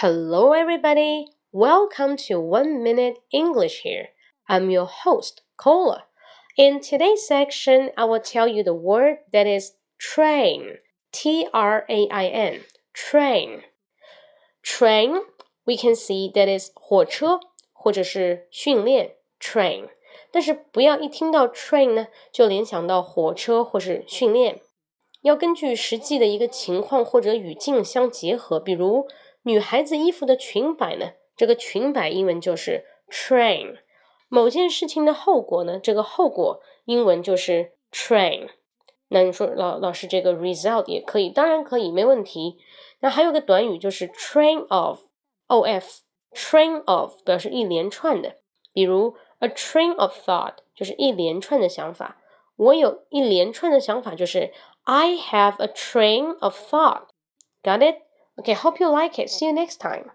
Hello, everybody. Welcome to One Minute English here. I'm your host, Cola. In today's section, I will tell you the word that is train. T R A I N. Train. Train, we can see that is 火车或者是训练 train。但是不要一听到 train 呢，就联想到火车或是训练。要根据实际的一个情况或者语境相结合。比如 女孩子衣服的裙摆呢，这个裙摆英文就是 train。某件事情的后果呢，这个后果英文就是 train。那你说老老师这个 result 也可以，当然可以，没问题。那还有个短语就是 train of，of，train of 表示一连串的，比如 a train of thought 就是一连串的想法。我有一连串的想法，就是 I have a train of thought. Got it? Okay, hope you like it. See you next time.